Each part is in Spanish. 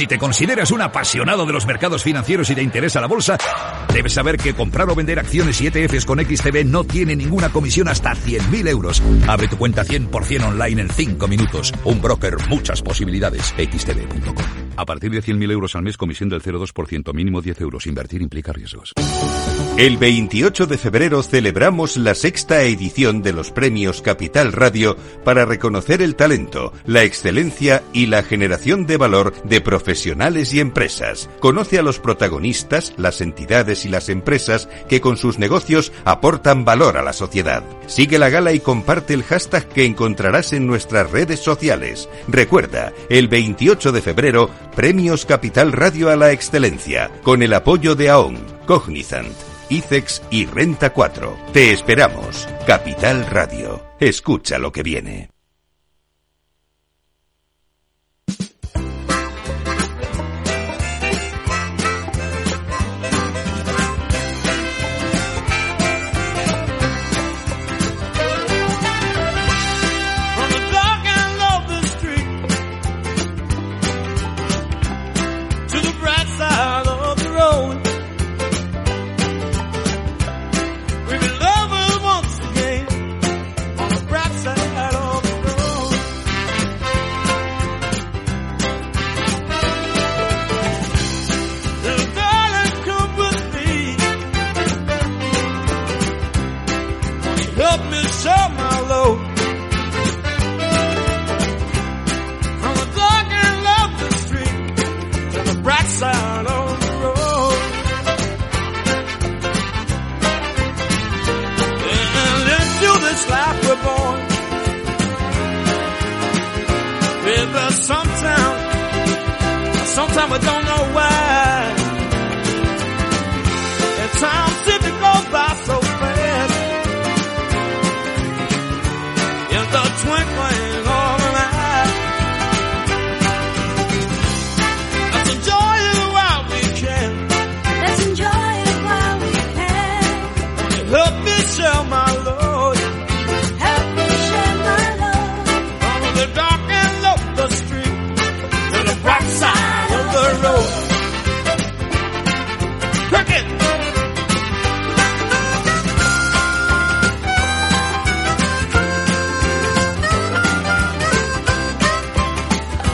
Si te consideras un apasionado de los mercados financieros y te interesa la bolsa, debes saber que comprar o vender acciones y ETFs con XTB no tiene ninguna comisión hasta 100.000 euros. Abre tu cuenta 100% online en 5 minutos. Un broker, muchas posibilidades. XTB.com. A partir de 100.000 euros al mes, comisión del 0,2%, mínimo 10 euros. Invertir implica riesgos. El 28 de febrero celebramos la sexta edición de los premios Capital Radio para reconocer el talento, la excelencia y la generación de valor de profesionales y empresas. Conoce a los protagonistas, las entidades y las empresas que con sus negocios aportan valor a la sociedad. Sigue la gala y comparte el hashtag que encontrarás en nuestras redes sociales. Recuerda, el 28 de febrero, Premios Capital Radio a la Excelencia, con el apoyo de AON, Cognizant, ICEX y Renta 4. Te esperamos. Capital Radio. Escucha lo que viene. Sometimes I don't know why.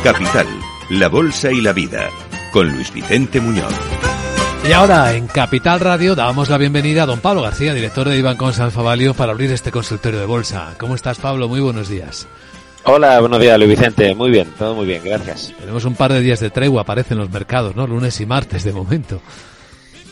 Capital, la Bolsa y la Vida, con Luis Vicente Muñoz. Y ahora en Capital Radio damos la bienvenida a don Pablo García, director de Iván Consalfa Valio, para abrir este consultorio de bolsa. ¿Cómo estás, Pablo? Muy buenos días. Hola, buenos días, Luis Vicente. Muy bien, todo muy bien, gracias. Tenemos un par de días de tregua, aparecen los mercados, ¿no? Lunes y martes de momento.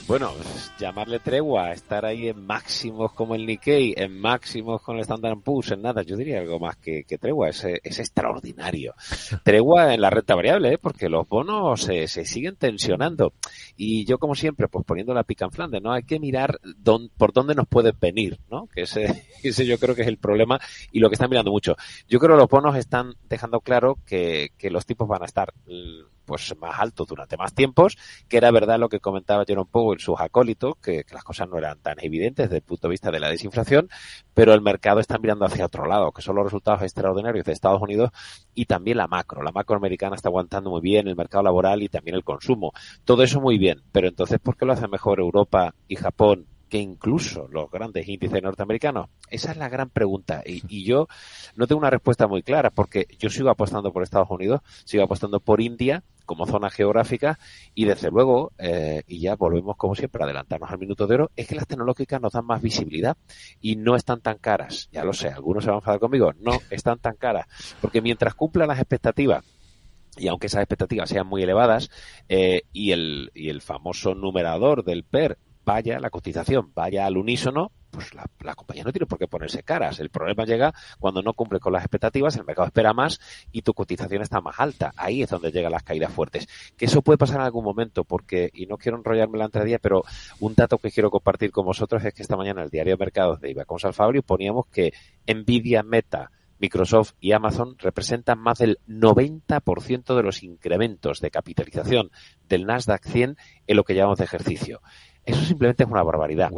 Bueno, llamarle tregua, estar ahí en máximos como el Nikkei, en máximos con el Standard Poor's, en nada, yo diría algo más que, tregua, es, es, extraordinario. Tregua en la renta variable, ¿eh? porque los bonos se, se, siguen tensionando. Y yo, como siempre, pues poniendo la pica en Flandes, ¿no? Hay que mirar por dónde nos puede venir, ¿no? Que ese, ese yo creo que es el problema y lo que están mirando mucho. Yo creo que los bonos están dejando claro que, que los tipos van a estar pues más alto durante más tiempos, que era verdad lo que comentaba Jerome Powell, sus acólitos, que, las cosas no eran tan evidentes desde el punto de vista de la desinflación, pero el mercado está mirando hacia otro lado, que son los resultados extraordinarios de Estados Unidos y también la macro. La macro americana está aguantando muy bien el mercado laboral y también el consumo. Todo eso muy bien, pero entonces, ¿por qué lo hace mejor Europa y Japón que incluso los grandes índices norteamericanos? Esa es la gran pregunta. Y, y, yo no tengo una respuesta muy clara, porque yo sigo apostando por Estados Unidos, sigo apostando por India como zona geográfica y desde luego, eh, y ya volvemos como siempre a adelantarnos al minuto de oro, es que las tecnológicas nos dan más visibilidad y no están tan caras. Ya lo sé, algunos se van a enfadar conmigo, no están tan caras, porque mientras cumplan las expectativas y aunque esas expectativas sean muy elevadas eh, y, el, y el famoso numerador del PER vaya, la cotización vaya al unísono, pues la, compañía no tiene por qué ponerse caras. El problema llega cuando no cumple con las expectativas, el mercado espera más y tu cotización está más alta. Ahí es donde llegan las caídas fuertes. Que eso puede pasar en algún momento, porque, y no quiero enrollarme la entradilla, pero un dato que quiero compartir con vosotros es que esta mañana el diario de mercados de Ibacons Fabio poníamos que Nvidia Meta Microsoft y Amazon representan más del 90% de los incrementos de capitalización del Nasdaq 100 en lo que llamamos de ejercicio. Eso simplemente es una barbaridad.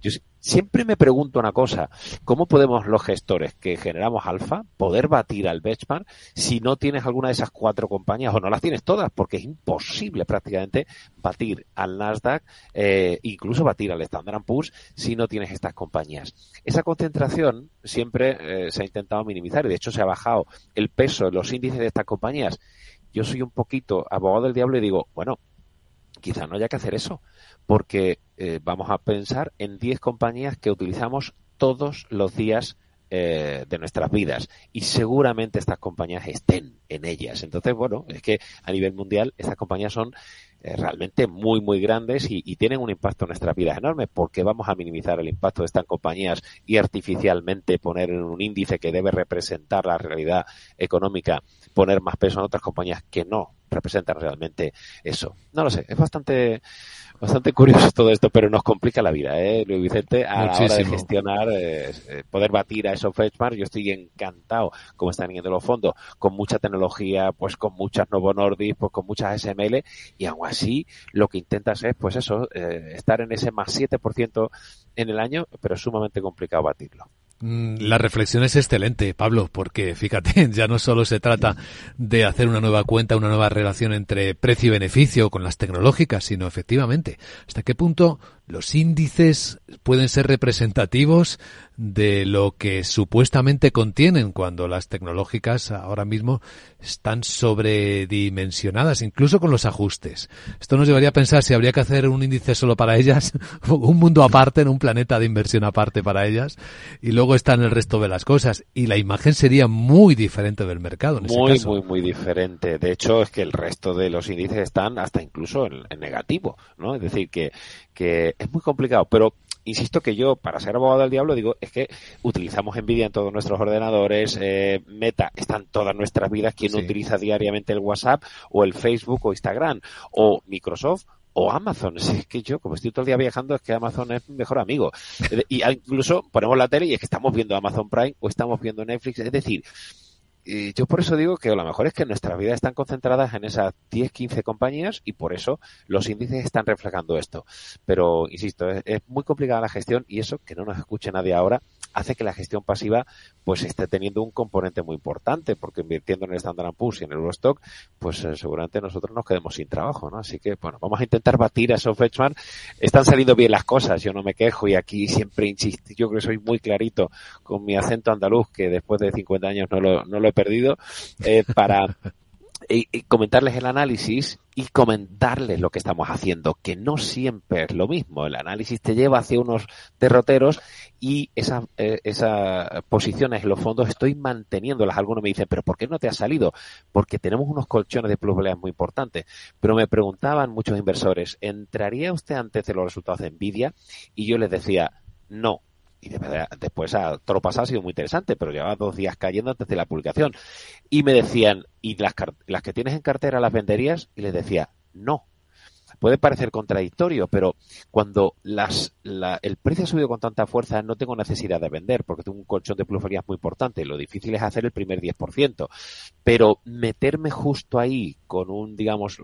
Yo siempre me pregunto una cosa, ¿cómo podemos los gestores que generamos alfa poder batir al benchmark si no tienes alguna de esas cuatro compañías o no las tienes todas? Porque es imposible prácticamente batir al Nasdaq, eh, incluso batir al Standard Poor's si no tienes estas compañías. Esa concentración siempre eh, se ha intentado minimizar y de hecho se ha bajado el peso de los índices de estas compañías. Yo soy un poquito abogado del diablo y digo, bueno, quizá no haya que hacer eso porque eh, vamos a pensar en 10 compañías que utilizamos todos los días eh, de nuestras vidas y seguramente estas compañías estén en ellas. Entonces, bueno, es que a nivel mundial estas compañías son realmente muy, muy grandes y, y, tienen un impacto en nuestras vidas enorme porque vamos a minimizar el impacto de estas compañías y artificialmente poner en un índice que debe representar la realidad económica, poner más peso en otras compañías que no representan realmente eso. No lo sé, es bastante bastante curioso todo esto, pero nos complica la vida, ¿eh, Luis Vicente? A la hora de gestionar, eh, eh, poder batir a esos benchmarks, yo estoy encantado como están yendo los fondos, con mucha tecnología, pues con muchas Novo Nordisk, pues con muchas SML, y aún así lo que intentas es, pues eso, eh, estar en ese más 7% en el año, pero es sumamente complicado batirlo. Mm, la reflexión es excelente, Pablo, porque fíjate, ya no solo se trata de hacer una nueva cuenta, una nueva relación entre precio y beneficio con las tecnológicas, sino efectivamente, hasta qué punto los índices pueden ser representativos de lo que supuestamente contienen cuando las tecnológicas ahora mismo están sobredimensionadas, incluso con los ajustes. Esto nos llevaría a pensar si habría que hacer un índice solo para ellas, un mundo aparte, en un planeta de inversión aparte para ellas, y luego están el resto de las cosas. Y la imagen sería muy diferente del mercado. En muy, ese caso. muy, muy diferente. De hecho, es que el resto de los índices están hasta incluso en, en negativo, ¿no? Es decir, que, que es muy complicado, pero insisto que yo, para ser abogado del diablo, digo, es que utilizamos Nvidia en todos nuestros ordenadores, eh, Meta está en todas nuestras vidas, quien sí. utiliza diariamente el WhatsApp o el Facebook o Instagram o Microsoft o Amazon. Es que yo, como estoy todo el día viajando, es que Amazon es mi mejor amigo. Y incluso ponemos la tele y es que estamos viendo Amazon Prime o estamos viendo Netflix. Es decir, y yo por eso digo que lo mejor es que nuestras vidas están concentradas en esas 10, 15 compañías y por eso los índices están reflejando esto. Pero, insisto, es, es, muy complicada la gestión y eso, que no nos escuche nadie ahora, hace que la gestión pasiva pues esté teniendo un componente muy importante porque invirtiendo en el Standard Poor's y en el Eurostock, pues eh, seguramente nosotros nos quedemos sin trabajo, ¿no? Así que, bueno, vamos a intentar batir a esos benchmark. Están saliendo bien las cosas, yo no me quejo y aquí siempre insisto, yo creo que soy muy clarito con mi acento andaluz que después de 50 años no lo, no lo he perdido, eh, para y, comentarles el análisis y comentarles lo que estamos haciendo, que no siempre es lo mismo. El análisis te lleva hacia unos derroteros y esas eh, posiciones en los fondos estoy manteniéndolas. Algunos me dicen, pero ¿por qué no te ha salido? Porque tenemos unos colchones de plusvalías muy importantes. Pero me preguntaban muchos inversores, ¿entraría usted antes de los resultados de Nvidia? Y yo les decía, no, y de después a todo pasado ha sido muy interesante, pero llevaba dos días cayendo antes de la publicación. Y me decían, ¿y las, las que tienes en cartera las venderías? Y les decía, no. Puede parecer contradictorio, pero cuando las, la, el precio ha subido con tanta fuerza, no tengo necesidad de vender, porque tengo un colchón de plusvalías muy importante. Lo difícil es hacer el primer 10%. Pero meterme justo ahí con un, digamos,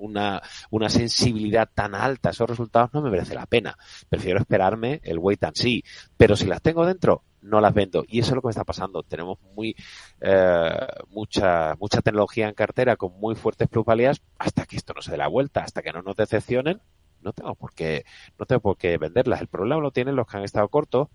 una, una sensibilidad tan alta a esos resultados no me merece la pena. Prefiero esperarme el wait and see. Pero si las tengo dentro, no las vendo. Y eso es lo que me está pasando. Tenemos muy eh, mucha, mucha tecnología en cartera con muy fuertes plusvalías hasta que esto no se dé la vuelta, hasta que no nos decepcionen. No tengo por qué, no tengo por qué venderlas. El problema lo tienen los que han estado cortos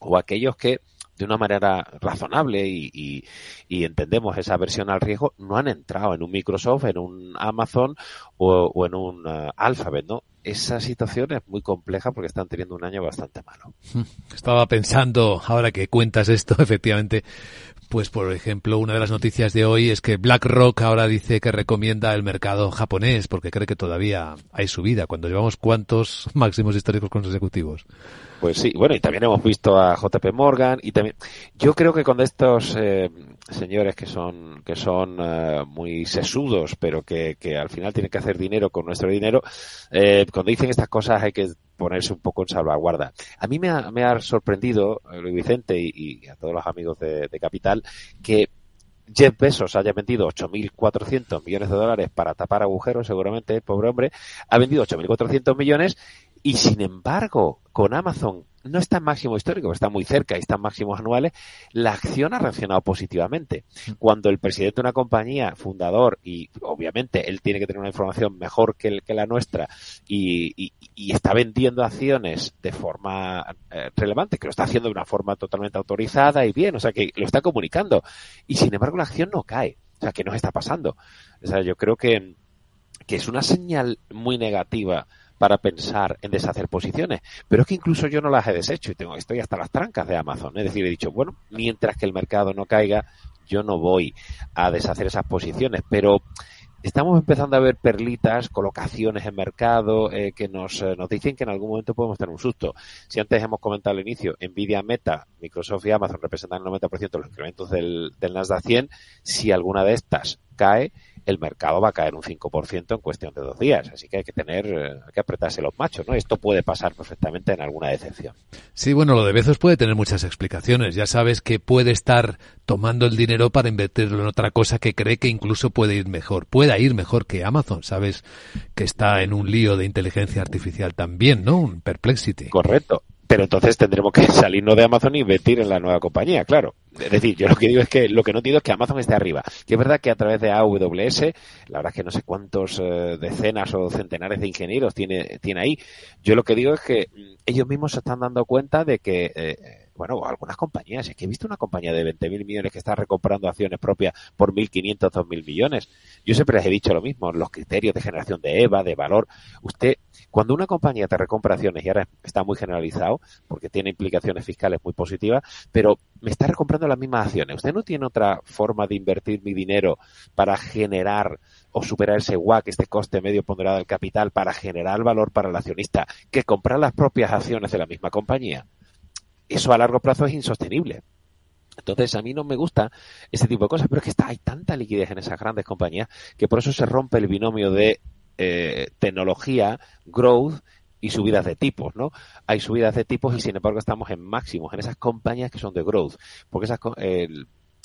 o aquellos que de una manera razonable y, y, y, entendemos esa versión al riesgo, no han entrado en un Microsoft, en un Amazon o, en un uh, Alphabet, ¿no? Esa situación es muy compleja porque están teniendo un año bastante malo. Estaba pensando, ahora que cuentas esto, efectivamente, pues por ejemplo, una de las noticias de hoy es que BlackRock ahora dice que recomienda el mercado japonés porque cree que todavía hay subida, cuando llevamos cuántos máximos históricos consecutivos. Pues sí, bueno, y también hemos visto a JP Morgan y también yo creo que con estos eh, señores que son que son uh, muy sesudos, pero que, que al final tienen que hacer dinero con nuestro dinero, eh, cuando dicen estas cosas hay que ponerse un poco en salvaguarda. A mí me ha, sorprendido, Luis Vicente y, a todos los amigos de, Capital, que Jeff Bezos haya vendido 8.400 millones de dólares para tapar agujeros, seguramente, pobre hombre, ha vendido 8.400 millones y sin embargo, con Amazon no está en máximo histórico, está muy cerca y está en máximos anuales, la acción ha reaccionado positivamente. Cuando el presidente de una compañía, fundador, y obviamente él tiene que tener una información mejor que, que la nuestra, y, está vendiendo acciones de forma eh, relevante, que lo está haciendo de una forma totalmente autorizada y bien, o sea, que lo está comunicando, y sin embargo la acción no cae. O sea, ¿qué nos está pasando? O sea, yo creo que, que es una señal muy negativa para pensar en deshacer posiciones. Pero es que incluso yo no las he deshecho y tengo, estoy hasta las trancas de Amazon. Es decir, he dicho, bueno, mientras que el mercado no caiga, yo no voy a deshacer esas posiciones. Pero estamos empezando a ver perlitas, colocaciones en mercado eh, que nos, eh, nos dicen que en algún momento podemos tener un susto. Si antes hemos comentado al inicio, Nvidia, Meta, Microsoft y Amazon representan el 90% de los incrementos del, del Nasdaq 100, si alguna de estas cae, el mercado va a caer un 5% en cuestión de dos días. Así que hay que tener, eh, hay que apretarse los machos, ¿no? Esto puede pasar perfectamente en alguna decepción. Sí, bueno, lo de Bezos puede tener muchas explicaciones. Ya sabes que puede estar tomando el dinero para invertirlo en otra cosa que cree que incluso puede ir mejor. Pueda ir mejor que Amazon. Sabes que está en un lío de inteligencia artificial también, ¿no? Un perplexity. Correcto. Pero entonces tendremos que salirnos de Amazon y invertir en la nueva compañía, claro. Es decir, yo lo que digo es que lo que no entiendo es que Amazon esté arriba. Que es verdad que a través de AWS, la verdad es que no sé cuántos eh, decenas o centenares de ingenieros tiene, tiene ahí. Yo lo que digo es que mm, ellos mismos se están dando cuenta de que eh, bueno, algunas compañías, es que he visto una compañía de 20.000 millones que está recomprando acciones propias por 1.500, 2.000 millones. Yo siempre les he dicho lo mismo, los criterios de generación de EVA, de valor. Usted, cuando una compañía te recompra acciones, y ahora está muy generalizado, porque tiene implicaciones fiscales muy positivas, pero me está recomprando las mismas acciones. Usted no tiene otra forma de invertir mi dinero para generar o superar ese WAC, este coste medio ponderado del capital, para generar valor para el accionista, que comprar las propias acciones de la misma compañía eso a largo plazo es insostenible. Entonces, a mí no me gusta ese tipo de cosas, pero es que está, hay tanta liquidez en esas grandes compañías que por eso se rompe el binomio de eh, tecnología, growth y subidas de tipos, ¿no? Hay subidas de tipos y sin embargo estamos en máximos en esas compañías que son de growth, porque esas,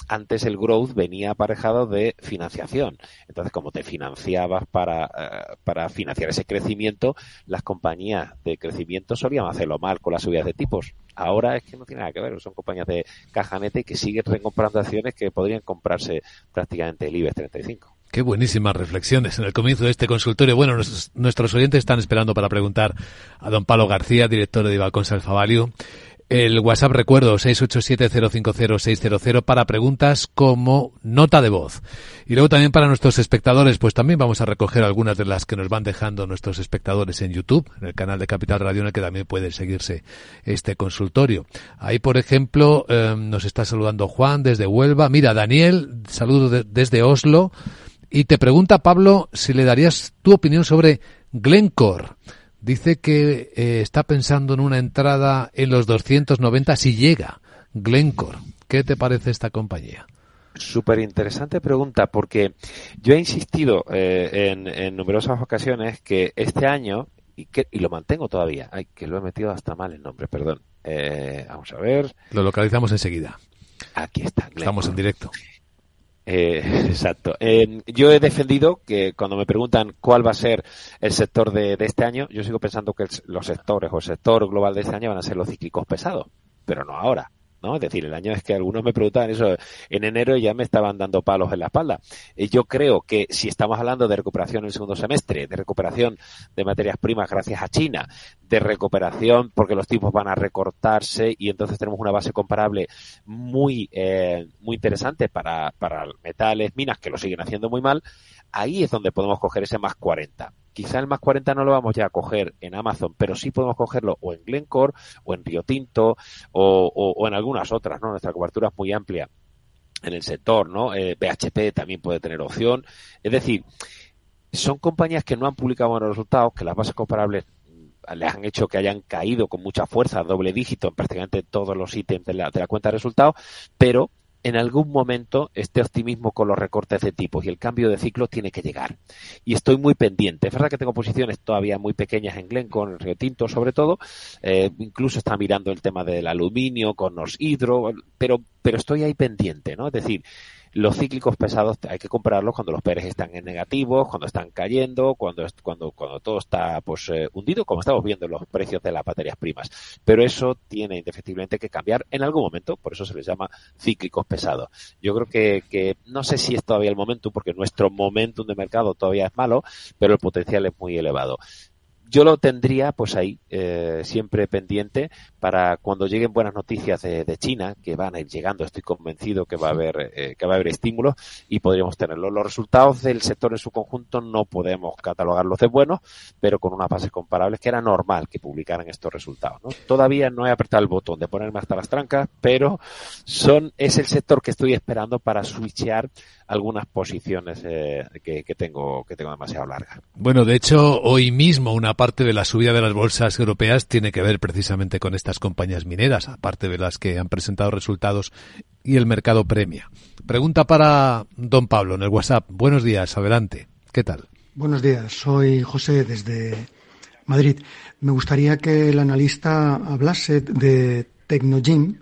antes el growth venía aparejado de financiación. Entonces, como te financiabas para, eh, para financiar ese crecimiento, las compañías de crecimiento solían hacerlo mal con las subidas de tipos. Ahora es que no tiene nada que ver, son compañías de cajanete que siguen recomprando acciones que podrían comprarse prácticamente el IBEX 35. Qué buenísimas reflexiones en el comienzo de este consultorio. Bueno, nuestros, oyentes están esperando para preguntar a don Pablo García, director de Balcón Alfavalio. El WhatsApp recuerdo 687-050-600 para preguntas como nota de voz. Y luego también para nuestros espectadores, pues también vamos a recoger algunas de las que nos van dejando nuestros espectadores en YouTube, en el canal de Capital Radio, en el que también puede seguirse este consultorio. Ahí, por ejemplo, em, nos está saludando Juan desde Huelva. Mira, Daniel, saludo desde Oslo. Y te pregunta, Pablo, si le darías tu opinión sobre Glencore. Dice que eh, está pensando en una entrada en los 290 si llega Glencore. ¿Qué te parece esta compañía? Súper interesante pregunta porque yo he insistido eh, en, numerosas ocasiones que este año, y, que, y lo mantengo todavía, ay, que lo he metido hasta mal el nombre, perdón. Eh, vamos a ver. Lo localizamos enseguida. Aquí está. Estamos en directo. Eh, exacto. Eh, yo he defendido que cuando me preguntan cuál va a ser el sector de, este año, yo sigo pensando que los sectores o el sector global de este año van a ser los cíclicos pesados, pero no ahora. ¿No? Es decir, el año es que algunos me preguntaban eso en enero ya me estaban dando palos en la espalda. Y yo creo que si estamos hablando de recuperación en el segundo semestre, de recuperación de materias primas gracias a China, de recuperación porque los tipos van a recortarse y entonces tenemos una base comparable muy, eh, muy interesante para, para metales, minas que lo siguen haciendo muy mal, ahí es donde podemos coger ese más 40 quizá el más 40 no lo vamos ya a coger en Amazon, pero sí podemos cogerlo o en Glencore o en Rio Tinto o, en algunas otras, ¿no? Nuestra cobertura es muy amplia en el sector, ¿no? Eh, también puede tener opción. Es decir, son compañías que no han publicado buenos resultados, que las bases comparables les han hecho que hayan caído con mucha fuerza, doble dígito en prácticamente todos los ítems de la, de la cuenta de resultados, pero en algún momento este optimismo con los recortes de tipos y el cambio de ciclo tiene que llegar. Y estoy muy pendiente. Es verdad que tengo posiciones todavía muy pequeñas en Glencore, en Río Tinto sobre todo. Eh, incluso está mirando el tema del aluminio con los hidro, pero, pero estoy ahí pendiente, ¿no? Es decir, los cíclicos pesados hay que comprarlos cuando los PERES están en negativos, cuando están cayendo, cuando, cuando, cuando todo está pues eh, hundido, como estamos viendo en los precios de las materias primas. Pero eso tiene indefectiblemente que cambiar en algún momento, por eso se les llama cíclicos pesados. Yo creo que, que no sé si es todavía el momento, porque nuestro momentum de mercado todavía es malo, pero el potencial es muy elevado yo lo tendría pues ahí eh, siempre pendiente para cuando lleguen buenas noticias de, China que van a ir llegando estoy convencido que va a haber eh, que va a haber estímulos y podríamos tenerlo los resultados del sector en su conjunto no podemos catalogarlos de buenos pero con unas bases comparables que era normal que publicaran estos resultados ¿no? todavía no he apretado el botón de ponerme hasta las trancas pero son es el sector que estoy esperando para switchear algunas posiciones eh, que, que, tengo que tengo demasiado largas bueno de hecho hoy mismo una parte de la subida de las bolsas europeas tiene que ver precisamente con estas compañías mineras, aparte de las que han presentado resultados y el mercado premia. Pregunta para don Pablo en el WhatsApp. Buenos días, adelante. ¿Qué tal? Buenos días, soy José desde Madrid. Me gustaría que el analista hablase de Tecnogym,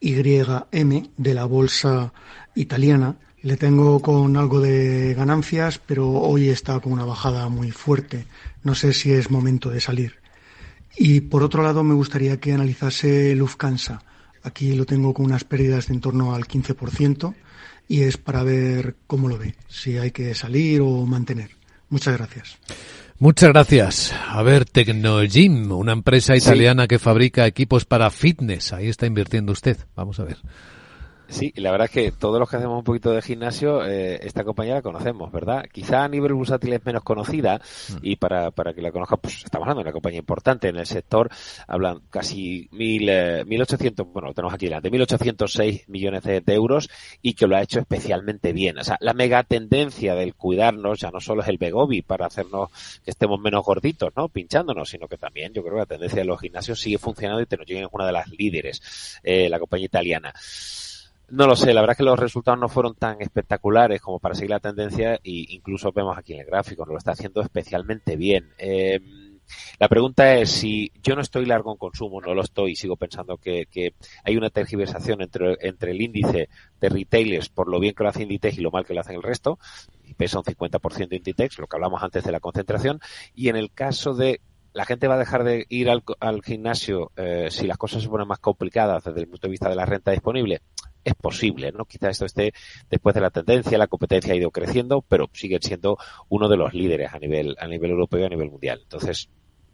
TGYM, de la bolsa italiana le tengo con algo de ganancias, pero hoy está con una bajada muy fuerte. No sé si es momento de salir. Y por otro lado, me gustaría que analizase Lufthansa. Aquí lo tengo con unas pérdidas de en torno al 15% y es para ver cómo lo ve, si hay que salir o mantener. Muchas gracias. Muchas gracias. A ver, Tecnogym, una empresa italiana que fabrica equipos para fitness. Ahí está invirtiendo usted. Vamos a ver. Sí, la verdad es que todos los que hacemos un poquito de gimnasio, eh, esta compañía la conocemos, ¿verdad? Quizá a nivel bursátil es menos conocida mm. y para, para que la conozca, pues estamos hablando de una compañía importante en el sector, hablan casi mil, eh, 1800, bueno, tenemos aquí delante, 1806 millones de, euros y que lo ha hecho especialmente bien. O sea, la mega tendencia del cuidarnos ya no solo es el Begobi para hacernos que estemos menos gorditos, ¿no? Pinchándonos, sino que también yo creo que la tendencia de los gimnasios sigue funcionando y te nos lleguen es una de las líderes, eh, la compañía italiana. No lo sé, la verdad es que los resultados no fueron tan espectaculares como para seguir la tendencia e incluso vemos aquí en el gráfico, lo está haciendo especialmente bien. Eh, la pregunta es si yo no estoy largo en consumo, no lo estoy, sigo pensando que, hay una tergiversación entre, entre, el índice de retailers por lo bien que lo hace Inditex y lo mal que lo hacen el resto, y pesa un 50% Inditex, lo que hablamos antes de la concentración, y en el caso de la gente va a dejar de ir al, al gimnasio eh, si las cosas se ponen más complicadas desde el punto de vista de la renta disponible es posible, ¿no? Quizá esto esté después de la tendencia, la competencia ha ido creciendo, pero siguen siendo uno de los líderes a nivel, a nivel europeo y a nivel mundial. Entonces,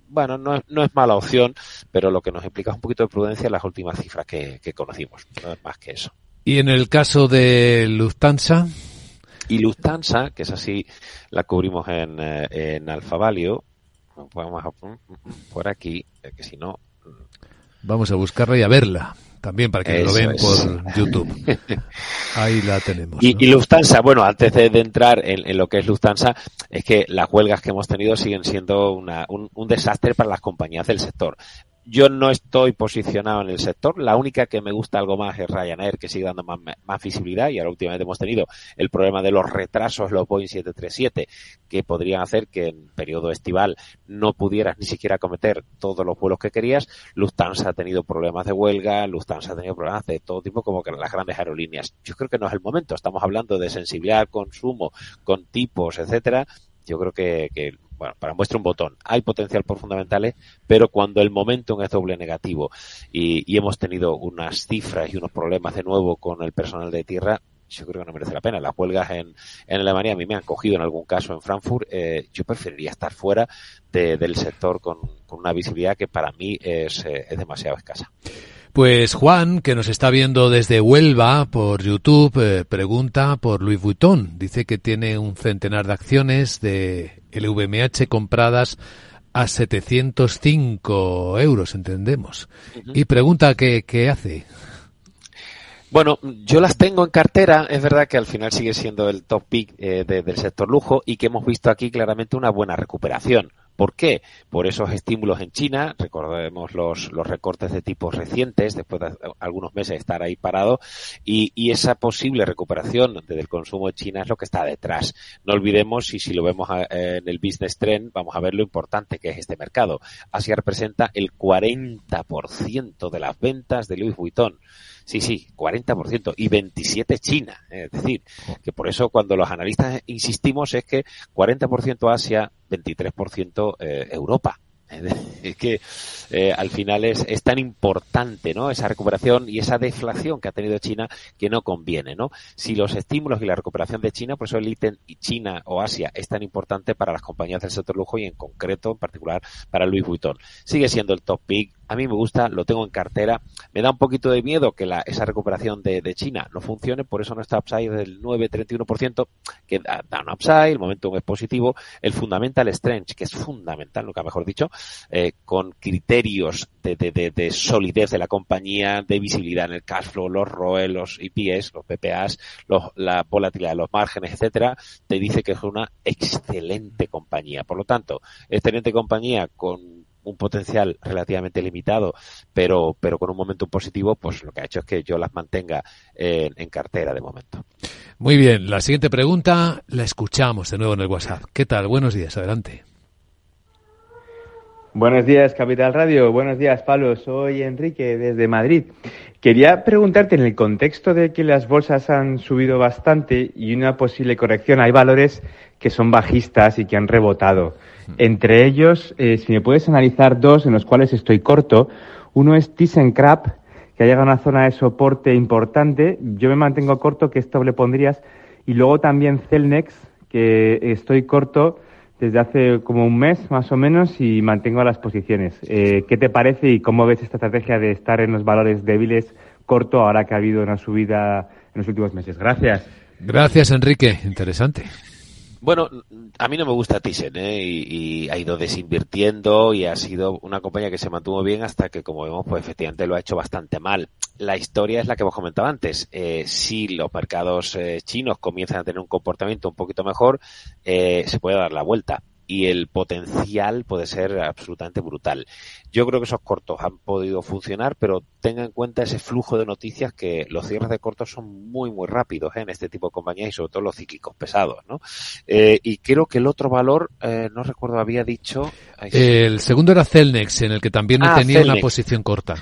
bueno, no es, no es mala opción, pero lo que nos implica es un poquito de prudencia las últimas cifras que, conocimos, no es más que eso. Y en el caso de Lufthansa. Y Lufthansa, que es así, la cubrimos en, eh, en Alfavalio, vamos a por aquí, eh, que si no. Vamos a buscarla y a verla también para que lo ven por YouTube. Ahí la tenemos. Y, Lufthansa, bueno, antes de, entrar en, lo que es Lufthansa, es que las huelgas que hemos tenido siguen siendo una, un, un desastre para las compañías del sector yo no estoy posicionado en el sector. La única que me gusta algo más es Ryanair, que sigue dando más, visibilidad. Y ahora últimamente hemos tenido el problema de los retrasos, los Boeing 737, que podrían hacer que en periodo estival no pudieras ni siquiera cometer todos los vuelos que querías. Lufthansa ha tenido problemas de huelga, Lufthansa ha tenido problemas de todo tipo, como que las grandes aerolíneas. Yo creo que no es el momento. Estamos hablando de sensibilidad consumo, con tipos, etcétera. Yo creo que, que bueno, para muestra un botón. Hay potencial por fundamentales, pero cuando el momentum es doble negativo y, y, hemos tenido unas cifras y unos problemas de nuevo con el personal de tierra, yo creo que no merece la pena. Las huelgas en, en Alemania a mí me han cogido en algún caso en Frankfurt. Eh, yo preferiría estar fuera de, del sector con, con, una visibilidad que para mí es, eh, es demasiado escasa. Pues Juan, que nos está viendo desde Huelva por YouTube, eh, pregunta por Louis Vuitton. Dice que tiene un centenar de acciones de LVMH compradas a 705 euros, entendemos. Y pregunta qué, qué hace. Bueno, yo las tengo en cartera. Es verdad que al final sigue siendo el top pick eh, de, del sector lujo y que hemos visto aquí claramente una buena recuperación. ¿Por qué? Por esos estímulos en China, recordemos los, los recortes de tipos recientes, después de algunos meses de estar ahí parado, y, esa posible recuperación del consumo en China es lo que está detrás. No olvidemos, y si lo vemos en el business trend, vamos a ver lo importante que es este mercado. Asia representa el 40% de las ventas de Louis Vuitton Sí, sí, 40% y 27 China. Es decir, que por eso cuando los analistas insistimos es que 40% Asia, 23% eh, Europa. Es que eh, al final es, es, tan importante ¿no? esa recuperación y esa deflación que ha tenido China que no conviene. ¿no? Si los estímulos y la recuperación de China, por eso el ítem China o Asia es tan importante para las compañías del sector lujo y en concreto, en particular, para Louis Vuitton. Sigue siendo el top pick, a mí me gusta, lo tengo en cartera. Me da un poquito de miedo que la, esa recuperación de, de, China no funcione, por eso no está upside del 9-31%, que da, un upside, el momento es positivo. El fundamental strength, que es fundamental, nunca mejor dicho, eh, con criterios de, de, de, solidez de la compañía, de visibilidad en el cash flow, los ROE, los IPS, los PPAs, los, la volatilidad de los márgenes, etcétera, te dice que es una excelente compañía. Por lo tanto, excelente compañía con un potencial relativamente limitado, pero, pero con un momento positivo, pues lo que ha hecho es que yo las mantenga en, en, cartera de momento. Muy bien, la siguiente pregunta la escuchamos de nuevo en el WhatsApp. ¿Qué tal? Buenos días, adelante. Buenos días, Capital Radio. Buenos días, Pablo. Soy Enrique desde Madrid. Quería preguntarte, en el contexto de que las bolsas han subido bastante y una posible corrección, hay valores que son bajistas y que han rebotado. Entre ellos, eh, si me puedes analizar dos en los cuales estoy corto. Uno es ThyssenKrupp, que ha llegado a una zona de soporte importante. Yo me mantengo corto, que esto le pondrías. Y luego también Celnex, que estoy corto desde hace como un mes más o menos y mantengo las posiciones. Eh, ¿Qué te parece y cómo ves esta estrategia de estar en los valores débiles corto ahora que ha habido una subida en los últimos meses? Gracias. Gracias, Enrique. Interesante. Bueno, a mí no me gusta Thyssen ¿eh? y, ha ido desinvirtiendo y ha sido una compañía que se mantuvo bien hasta que, como vemos, pues efectivamente lo ha hecho bastante mal. La historia es la que hemos comentado antes. Eh, si los mercados eh, chinos comienzan a tener un comportamiento un poquito mejor, eh, se puede dar la vuelta y el potencial puede ser absolutamente brutal. Yo creo que esos cortos han podido funcionar, pero tenga en cuenta ese flujo de noticias que los cierres de cortos son muy, muy rápidos ¿eh? en este tipo de compañías y sobre todo los cíclicos pesados, ¿no? Eh, y creo que el otro valor, eh, no recuerdo, había dicho... El segundo era Celnex, en el que también ah, tenía Celnex. una posición corta.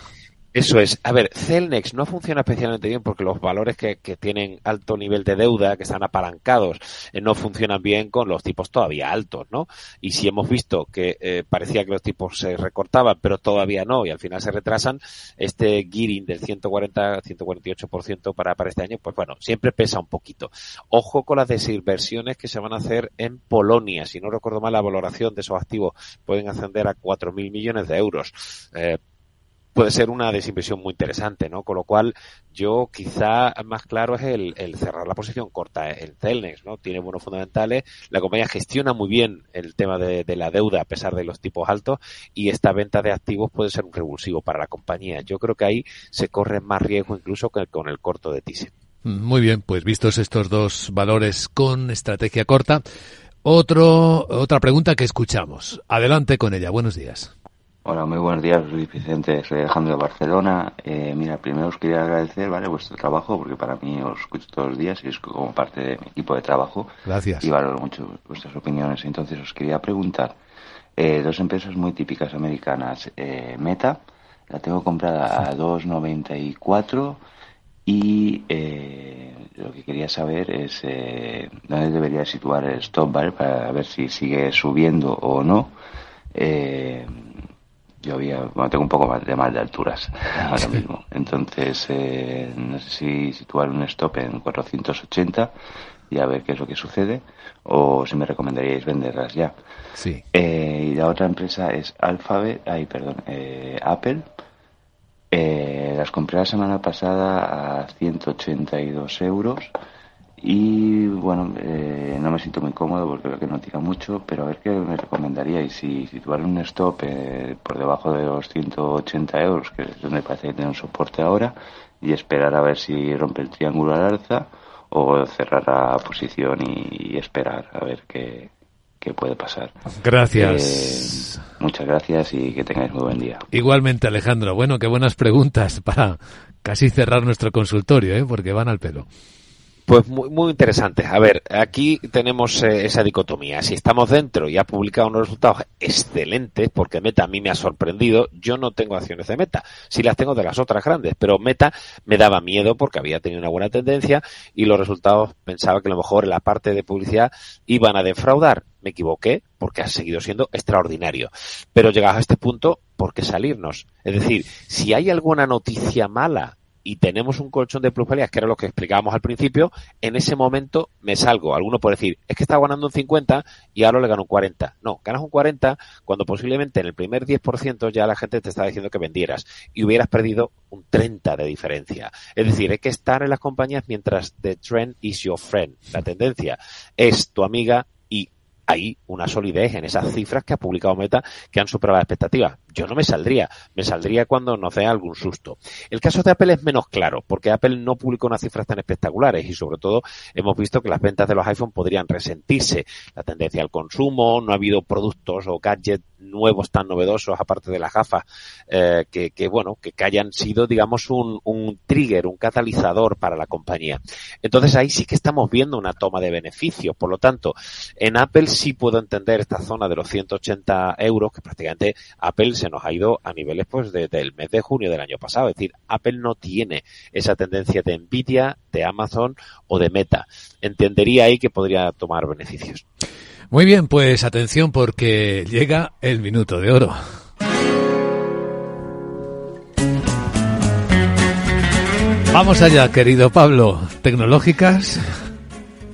Eso es. A ver, Celnex no funciona especialmente bien porque los valores que, tienen alto nivel de deuda, que están apalancados, eh, no funcionan bien con los tipos todavía altos, ¿no? Y si hemos visto que eh, parecía que los tipos se recortaban, pero todavía no, y al final se retrasan, este gearing del 140-148% para, para este año, pues bueno, siempre pesa un poquito. Ojo con las desinversiones que se van a hacer en Polonia. Si no recuerdo mal, la valoración de esos activos pueden ascender a 4.000 millones de euros. Eh, puede ser una desinversión muy interesante, ¿no? Con lo cual, yo quizá más claro es el, el cerrar la posición corta en Celnex, ¿no? Tiene buenos fundamentales, la compañía gestiona muy bien el tema de, la deuda a pesar de los tipos altos y esta venta de activos puede ser un revulsivo para la compañía. Yo creo que ahí se corre más riesgo incluso que con el corto de Thyssen. Muy bien, pues vistos estos dos valores con estrategia corta, otro, otra pregunta que escuchamos. Adelante con ella. Buenos días. Hola, muy buenos días, Luis Vicente, soy Alejandro de Barcelona. Eh, mira, primero os quería agradecer, ¿vale?, vuestro trabajo, porque para mí os escucho todos los días y es como parte de mi equipo de trabajo. Gracias. Y valoro mucho vuestras opiniones. Entonces os quería preguntar, eh, dos empresas muy típicas americanas, eh, Meta, la tengo comprada a 2.94 y eh, lo que quería saber es eh, dónde debería situar el stop, ¿vale?, para ver si sigue subiendo o no. Eh, yo había, bueno, tengo un poco más de mal de alturas ahora mismo. Entonces, eh, no sé si situar un stop en 480 y a ver qué es lo que sucede, o si me recomendaríais venderlas ya. Sí. Eh, y la otra empresa es Alphabet, ay, perdón, eh, Apple. Eh, las compré la semana pasada a 182 euros y bueno, eh, no me siento muy cómodo porque veo que no tira mucho, pero a ver qué me recomendaríais. Si situar un stop eh, por debajo de los 180 euros, que es donde parece que tiene un soporte ahora, y esperar a ver si rompe el triángulo al alza, o cerrar la posición y, y esperar a ver qué, qué puede pasar. Gracias. Eh, muchas gracias y que tengáis muy buen día. Igualmente, Alejandro. Bueno, qué buenas preguntas para casi cerrar nuestro consultorio, ¿eh? porque van al pelo. Pues muy, muy interesante. A ver, aquí tenemos eh, esa dicotomía. Si estamos dentro y ha publicado unos resultados excelentes, porque Meta a mí me ha sorprendido, yo no tengo acciones de Meta. Sí las tengo de las otras grandes, pero Meta me daba miedo porque había tenido una buena tendencia y los resultados pensaba que a lo mejor en la parte de publicidad iban a defraudar. Me equivoqué porque ha seguido siendo extraordinario. Pero llegados a este punto, ¿por qué salirnos? Es decir, si hay alguna noticia mala y tenemos un colchón de plusvalías, que era lo que explicábamos al principio, en ese momento me salgo. Alguno puede decir, es que estaba ganando un 50 y ahora le gano un 40. No, ganas un 40 cuando posiblemente en el primer 10% ya la gente te está diciendo que vendieras y hubieras perdido un 30 de diferencia. Es decir, hay que estar en las compañías mientras the trend is your friend. La tendencia es tu amiga y hay una solidez en esas cifras que ha publicado Meta que han superado las expectativas yo no me saldría, me saldría cuando nos dé algún susto. El caso de Apple es menos claro, porque Apple no publicó unas cifras tan espectaculares y sobre todo hemos visto que las ventas de los iPhone podrían resentirse. La tendencia al consumo, no ha habido productos o gadgets nuevos tan novedosos, aparte de las gafas, eh, que, que, bueno, que, hayan sido, digamos, un, un trigger, un catalizador para la compañía. Entonces ahí sí que estamos viendo una toma de beneficios. Por lo tanto, en Apple sí puedo entender esta zona de los 180 euros, que prácticamente Apple se nos ha ido a niveles pues desde el mes de junio del año pasado. Es decir, Apple no tiene esa tendencia de Nvidia, de Amazon o de Meta. Entendería ahí que podría tomar beneficios. Muy bien, pues atención porque llega el minuto de oro. Vamos allá, querido Pablo. Tecnológicas.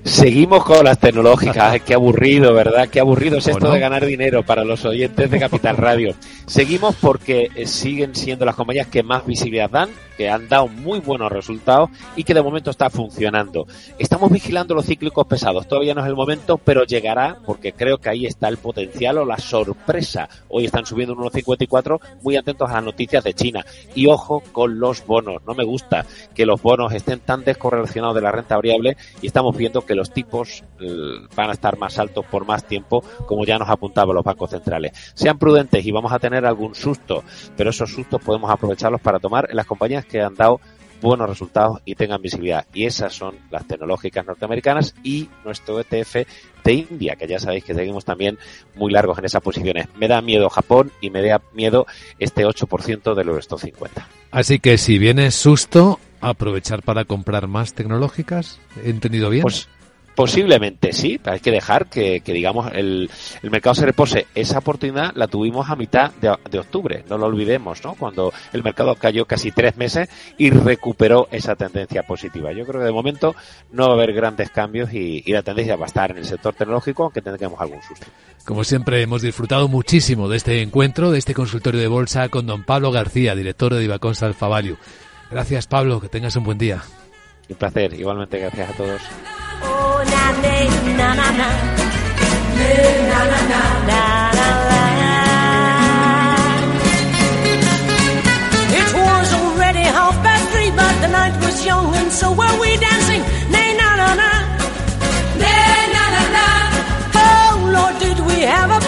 Seguimos con las tecnológicas. Qué aburrido, ¿verdad? Qué aburrido es esto no? de ganar dinero para los oyentes de Capital Radio. Seguimos porque siguen siendo las compañías que más visibilidad dan, que han dado muy buenos resultados y que de momento está funcionando. Estamos vigilando los cíclicos pesados. Todavía no es el momento, pero llegará porque creo que ahí está el potencial o la sorpresa. Hoy están subiendo un 1,54. Muy atentos a las noticias de China. Y ojo con los bonos. No me gusta que los bonos estén tan descorrelacionados de la renta variable y estamos viendo que los tipos eh, van a estar más altos por más tiempo, como ya nos apuntaban los bancos centrales. Sean prudentes y vamos a tener algún susto, pero esos sustos podemos aprovecharlos para tomar en las compañías que han dado buenos resultados y tengan visibilidad. Y esas son las tecnológicas norteamericanas y nuestro ETF de India, que ya sabéis que seguimos también muy largos en esas posiciones. Me da miedo Japón y me da miedo este 8% del Euro 50. Así que si viene susto, aprovechar para comprar más tecnológicas. ¿He entendido bien? Pues Posiblemente sí, hay que dejar que, que digamos, el, el, mercado se repose. Esa oportunidad la tuvimos a mitad de, de, octubre, no lo olvidemos, ¿no? Cuando el mercado cayó casi tres meses y recuperó esa tendencia positiva. Yo creo que de momento no va a haber grandes cambios y, y la tendencia va a estar en el sector tecnológico, aunque tengamos algún susto. Como siempre, hemos disfrutado muchísimo de este encuentro, de este consultorio de bolsa con don Pablo García, director de Divacons Alfa Value. Gracias, Pablo, que tengas un buen día. Un placer, igualmente gracias a todos. So were we dancing. Nay, na, na, na. Nay, na, na, na. Oh, Lord, did we have a